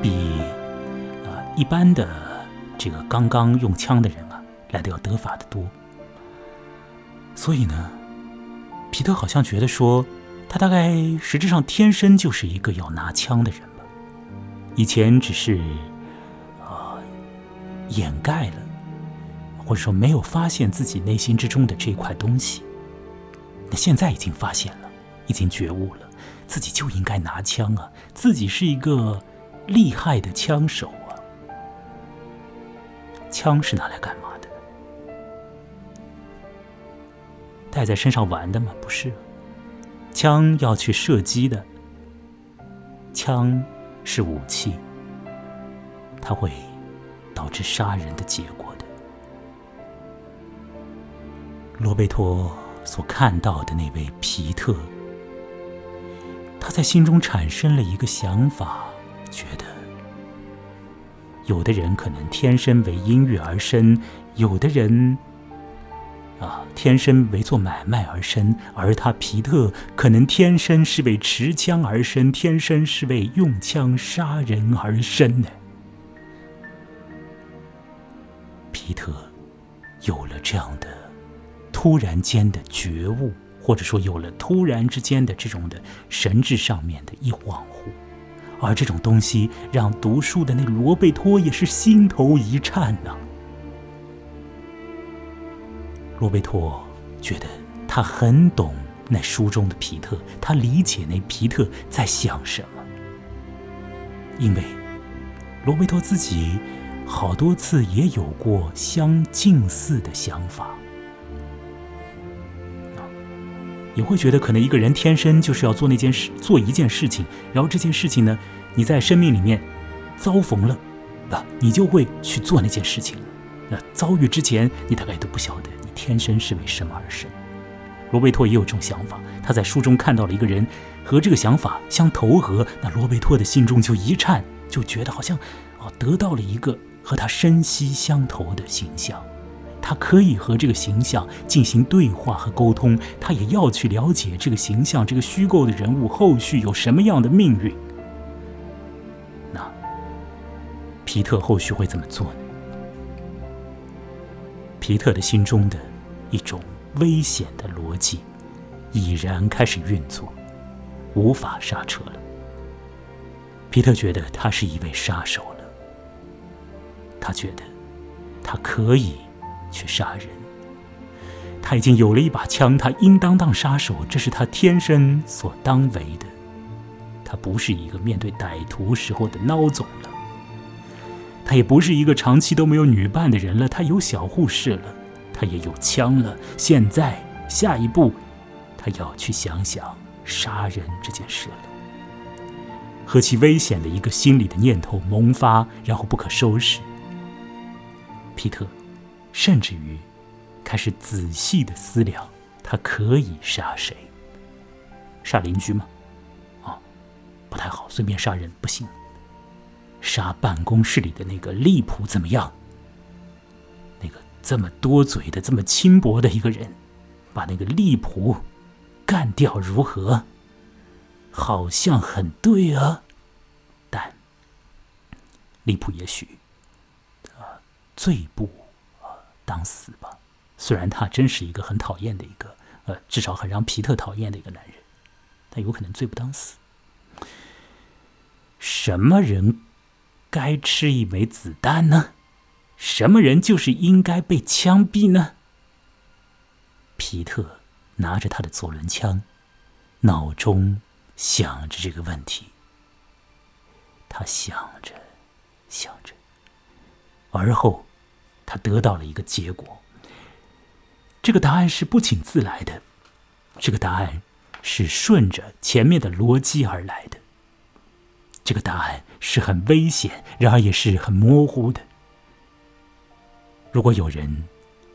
比啊一般的这个刚刚用枪的人来的要得法的多，所以呢，皮特好像觉得说，他大概实质上天生就是一个要拿枪的人吧，以前只是啊掩盖了，或者说没有发现自己内心之中的这块东西，那现在已经发现了。已经觉悟了，自己就应该拿枪啊！自己是一个厉害的枪手啊！枪是拿来干嘛带在身上玩的吗？不是，枪要去射击的。枪是武器，它会导致杀人的结果的。罗贝托所看到的那位皮特。他在心中产生了一个想法，觉得有的人可能天生为音乐而生，有的人天生为做买卖而生，而他皮特可能天生是为持枪而生，天生是为用枪杀人而生呢。皮特有了这样的突然间的觉悟。或者说，有了突然之间的这种的神智上面的一恍惚，而这种东西让读书的那罗贝托也是心头一颤呐。罗贝托觉得他很懂那书中的皮特，他理解那皮特在想什么，因为罗贝托自己好多次也有过相近似的想法。也会觉得，可能一个人天生就是要做那件事，做一件事情，然后这件事情呢，你在生命里面遭逢了，啊，你就会去做那件事情。那遭遇之前，你大概都不晓得你天生是为什么而生。罗贝托也有这种想法，他在书中看到了一个人和这个想法相投合，那罗贝托的心中就一颤，就觉得好像哦，得到了一个和他身息相投的形象。他可以和这个形象进行对话和沟通，他也要去了解这个形象、这个虚构的人物后续有什么样的命运。那皮特后续会怎么做呢？皮特的心中的一种危险的逻辑已然开始运作，无法刹车了。皮特觉得他是一位杀手了，他觉得他可以。去杀人，他已经有了一把枪，他应当当杀手，这是他天生所当为的。他不是一个面对歹徒时候的孬种了，他也不是一个长期都没有女伴的人了。他有小护士了，他也有枪了。现在下一步，他要去想想杀人这件事了。何其危险的一个心理的念头萌发，然后不可收拾。皮特。甚至于，开始仔细的思量，他可以杀谁？杀邻居吗？啊，不太好，随便杀人不行。杀办公室里的那个利普怎么样？那个这么多嘴的、这么轻薄的一个人，把那个利普干掉如何？好像很对啊，但利普也许啊罪不啊当死吧。虽然他真是一个很讨厌的一个呃，至少很让皮特讨厌的一个男人，但有可能罪不当死。什么人该吃一枚子弹呢？什么人就是应该被枪毙呢？皮特拿着他的左轮枪，脑中。想着这个问题，他想着，想着，而后他得到了一个结果。这个答案是不请自来的，这个答案是顺着前面的逻辑而来的。这个答案是很危险，然而也是很模糊的。如果有人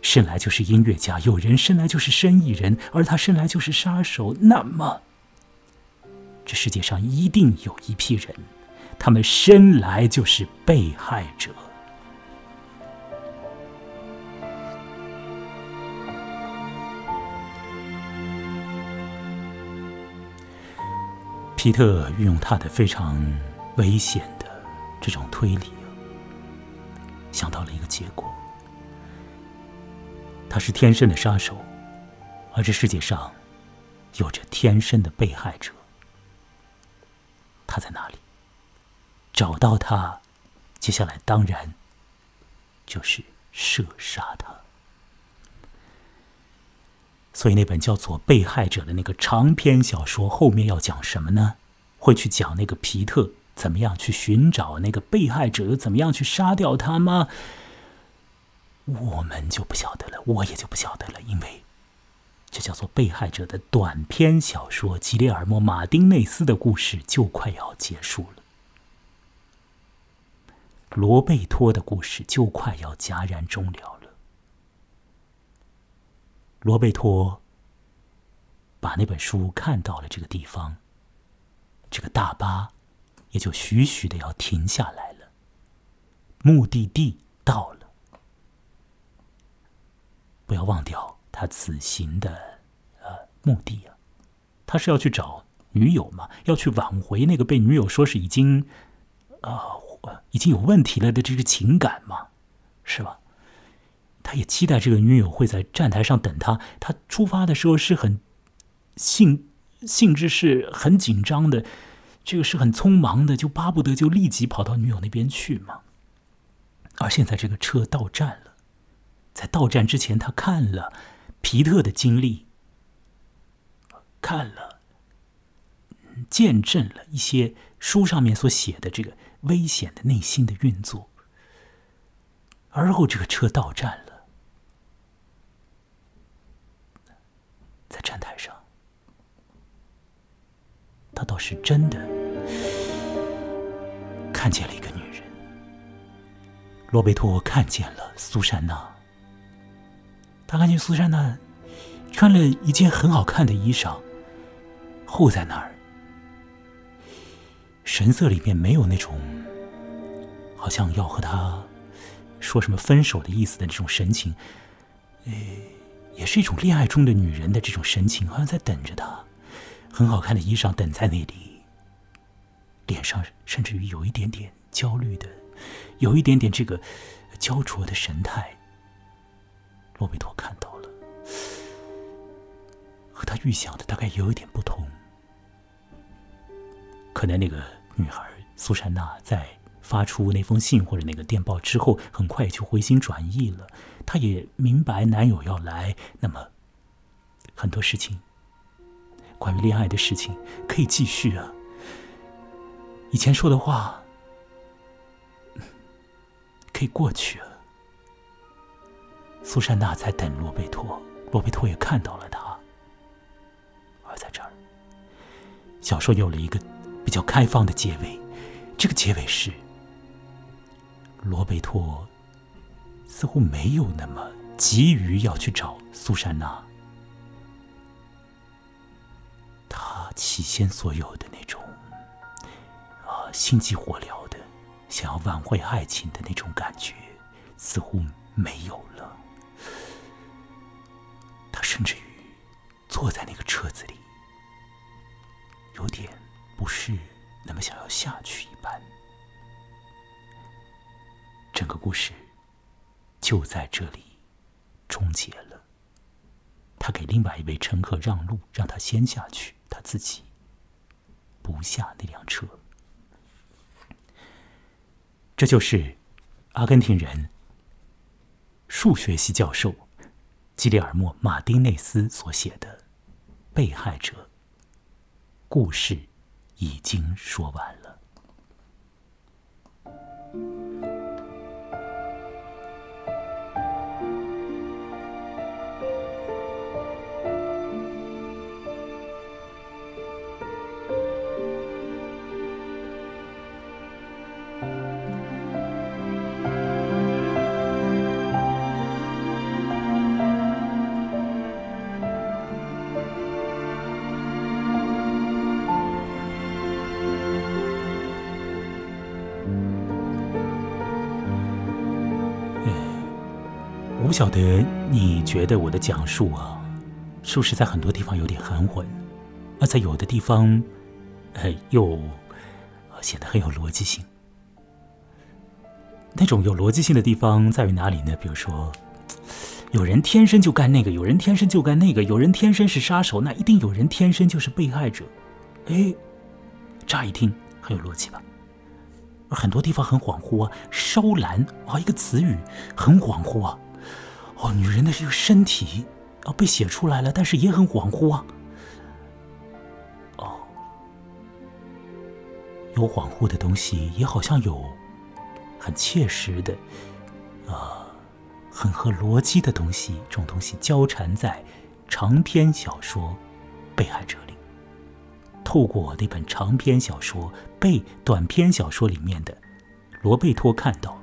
生来就是音乐家，有人生来就是生意人，而他生来就是杀手，那么。这世界上一定有一批人，他们生来就是被害者。皮特运用他的非常危险的这种推理，想到了一个结果：他是天生的杀手，而这世界上有着天生的被害者。他在哪里？找到他，接下来当然就是射杀他。所以那本叫做《被害者》的那个长篇小说后面要讲什么呢？会去讲那个皮特怎么样去寻找那个被害者，又怎么样去杀掉他吗？我们就不晓得了，我也就不晓得了，因为。这叫做被害者的短篇小说《吉列尔莫·马丁内斯的故事》就快要结束了，罗贝托的故事就快要戛然终了了。罗贝托把那本书看到了这个地方，这个大巴也就徐徐的要停下来了，目的地到了，不要忘掉。他此行的呃目的啊，他是要去找女友嘛，要去挽回那个被女友说是已经啊已经有问题了的这个情感嘛，是吧？他也期待这个女友会在站台上等他。他出发的时候是很性性质是很紧张的，这个是很匆忙的，就巴不得就立即跑到女友那边去嘛。而现在这个车到站了，在到站之前，他看了。皮特的经历，看了，见证了一些书上面所写的这个危险的内心的运作，而后这个车到站了，在站台上，他倒是真的看见了一个女人，罗贝托看见了苏珊娜。他看见苏珊娜穿了一件很好看的衣裳，护在那儿，神色里面没有那种好像要和他说什么分手的意思的这种神情，诶，也是一种恋爱中的女人的这种神情，好像在等着他。很好看的衣裳等在那里，脸上甚至于有一点点焦虑的，有一点点这个焦灼的神态。罗贝托看到了，和他预想的大概有一点不同。可能那个女孩苏珊娜在发出那封信或者那个电报之后，很快就回心转意了。她也明白男友要来，那么很多事情，关于恋爱的事情可以继续啊。以前说的话可以过去啊。苏珊娜在等罗贝托，罗贝托也看到了他。而在这儿，小说有了一个比较开放的结尾。这个结尾是，罗贝托似乎没有那么急于要去找苏珊娜。他起先所有的那种心急火燎的想要挽回爱情的那种感觉似乎没有了。他甚至于坐在那个车子里，有点不是，那么想要下去一般。整个故事就在这里终结了。他给另外一位乘客让路，让他先下去，他自己不下那辆车。这就是阿根廷人数学系教授基里尔莫·马丁内斯所写的《被害者》故事，已经说完了。晓得你觉得我的讲述啊，是不是在很多地方有点含混，而在有的地方，呃，又显得很有逻辑性。那种有逻辑性的地方在于哪里呢？比如说，有人天生就干那个，有人天生就干那个，有人天生是杀手，那一定有人天生就是被害者。哎，乍一听很有逻辑吧？而很多地方很恍惚啊，烧蓝啊，一个词语很恍惚啊。哦，女人的这个身体哦被写出来了，但是也很恍惚啊。哦，有恍惚的东西，也好像有很切实的，啊，很合逻辑的东西。这种东西交缠在长篇小说《被害者》里，透过那本长篇小说被短篇小说里面的罗贝托看到，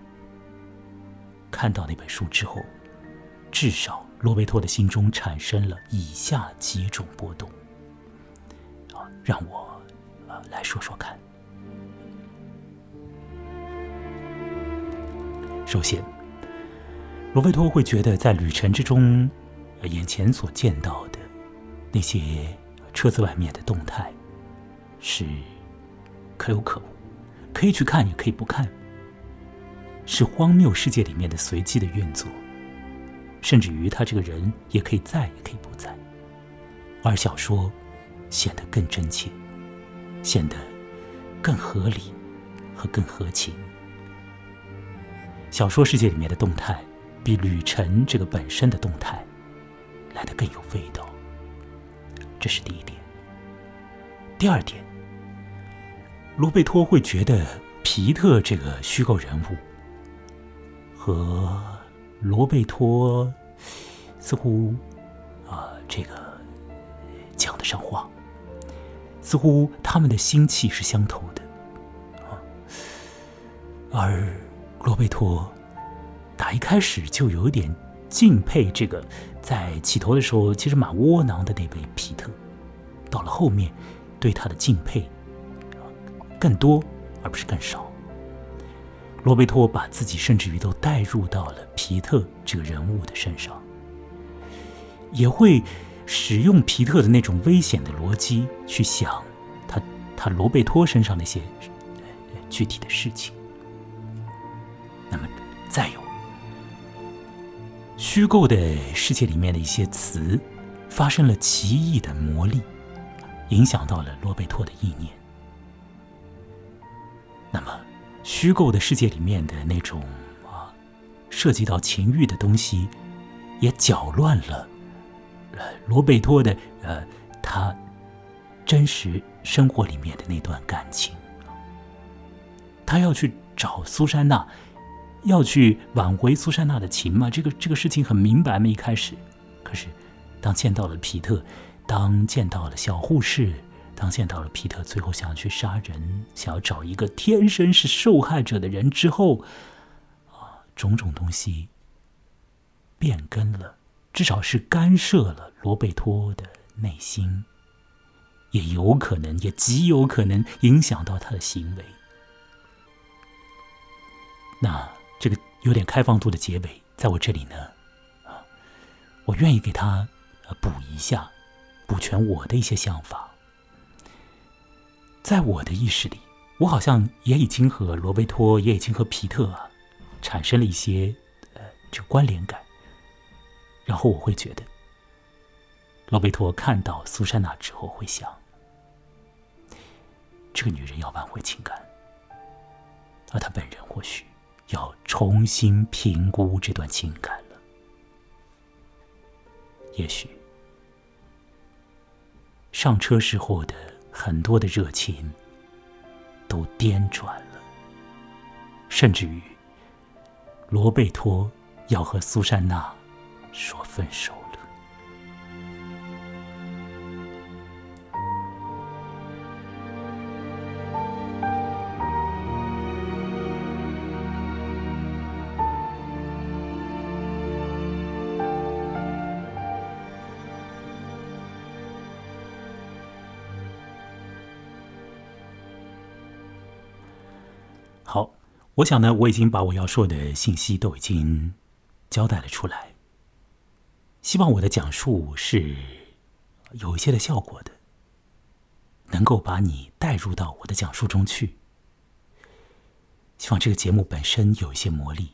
看到那本书之后。至少，罗贝托的心中产生了以下几种波动。啊，让我呃来说说看。首先，罗贝托会觉得在旅程之中，眼前所见到的那些车子外面的动态是可有可无，可以去看，也可以不看，是荒谬世界里面的随机的运作。甚至于他这个人也可以在，也可以不在，而小说显得更真切，显得更合理和更合情。小说世界里面的动态比旅程这个本身的动态来的更有味道，这是第一点。第二点，罗贝托会觉得皮特这个虚构人物和。罗贝托似乎啊，这个讲得上话，似乎他们的心气是相投的啊。而罗贝托打一开始就有点敬佩这个在起头的时候其实蛮窝囊的那位皮特，到了后面对他的敬佩更多而不是更少。罗贝托把自己甚至于都带入到了皮特这个人物的身上，也会使用皮特的那种危险的逻辑去想他他罗贝托身上那些具体的事情。那么，再有虚构的世界里面的一些词发生了奇异的魔力，影响到了罗贝托的意念。虚构的世界里面的那种啊，涉及到情欲的东西，也搅乱了呃罗贝托的呃他真实生活里面的那段感情。他要去找苏珊娜，要去挽回苏珊娜的情嘛？这个这个事情很明白嘛？一开始，可是当见到了皮特，当见到了小护士。当见到了皮特最后想要去杀人，想要找一个天生是受害者的人之后，啊，种种东西变更了，至少是干涉了罗贝托的内心，也有可能，也极有可能影响到他的行为。那这个有点开放度的结尾，在我这里呢，啊，我愿意给他补一下，补全我的一些想法。在我的意识里，我好像也已经和罗贝托，也已经和皮特，产生了一些呃这关联感。然后我会觉得，罗贝托看到苏珊娜之后会想，这个女人要挽回情感，而他本人或许要重新评估这段情感了。也许上车时候的。很多的热情都颠转了，甚至于罗贝托要和苏珊娜说分手。我想呢，我已经把我要说的信息都已经交代了出来。希望我的讲述是有一些的效果的，能够把你带入到我的讲述中去。希望这个节目本身有一些魔力，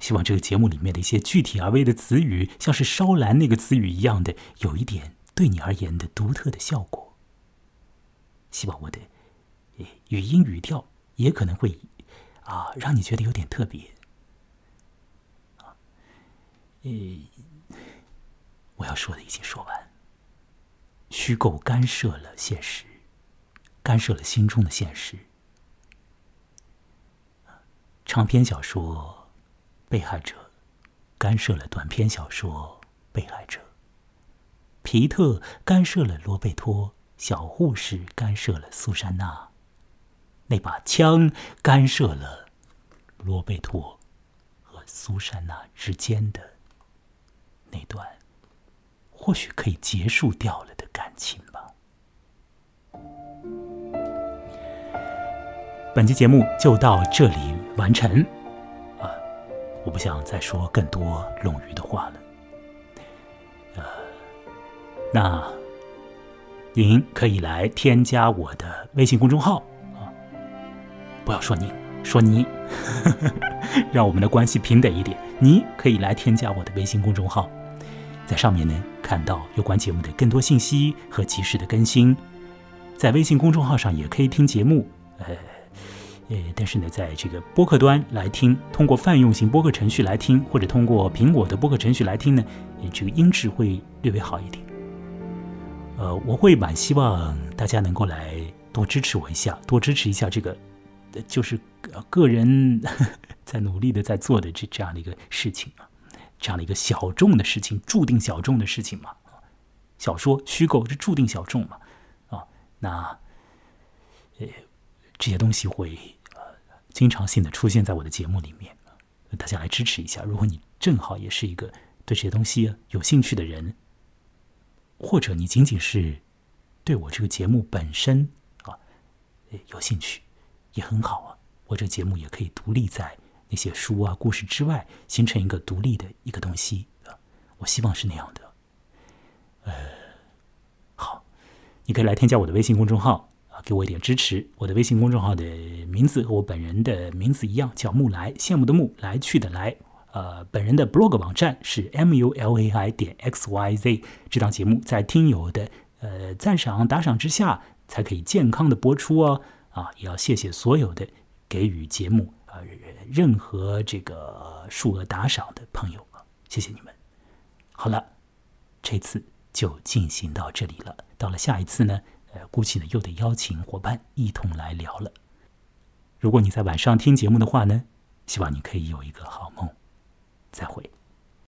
希望这个节目里面的一些具体而微的词语，像是“烧蓝”那个词语一样的，有一点对你而言的独特的效果。希望我的语音语调也可能会。啊，让你觉得有点特别。啊，呃，我要说的已经说完。虚构干涉了现实，干涉了心中的现实。长篇小说《被害者》干涉了短篇小说《被害者》。皮特干涉了罗贝托，小护士干涉了苏珊娜。那把枪干涉了罗贝托和苏珊娜之间的那段或许可以结束掉了的感情吧。本期节目就到这里完成。啊，我不想再说更多冗余的话了。呃，那您可以来添加我的微信公众号。不要说你，说你，让我们的关系平等一点。你可以来添加我的微信公众号，在上面呢看到有关节目的更多信息和及时的更新。在微信公众号上也可以听节目，呃呃，但是呢，在这个播客端来听，通过泛用型播客程序来听，或者通过苹果的播客程序来听呢，这个音质会略微好一点。呃，我会蛮希望大家能够来多支持我一下，多支持一下这个。就是个人 在努力的在做的这这样的一个事情啊，这样的一个小众的事情，注定小众的事情嘛。小说虚构是注定小众嘛，啊，那呃这些东西会呃经常性的出现在我的节目里面，大家来支持一下。如果你正好也是一个对这些东西有兴趣的人，或者你仅仅是对我这个节目本身啊有兴趣。也很好啊，我这节目也可以独立在那些书啊、故事之外，形成一个独立的一个东西啊。我希望是那样的。呃，好，你可以来添加我的微信公众号啊，给我一点支持。我的微信公众号的名字和我本人的名字一样，叫木来，羡慕的木，来去的来。呃，本人的 blog 网站是 m u l a i 点 x y z。这档节目在听友的呃赞赏打赏之下，才可以健康的播出哦。啊，也要谢谢所有的给予节目啊任何这个数额打赏的朋友，谢谢你们。好了，这次就进行到这里了。到了下一次呢，呃，估计呢又得邀请伙伴一同来聊了。如果你在晚上听节目的话呢，希望你可以有一个好梦。再会。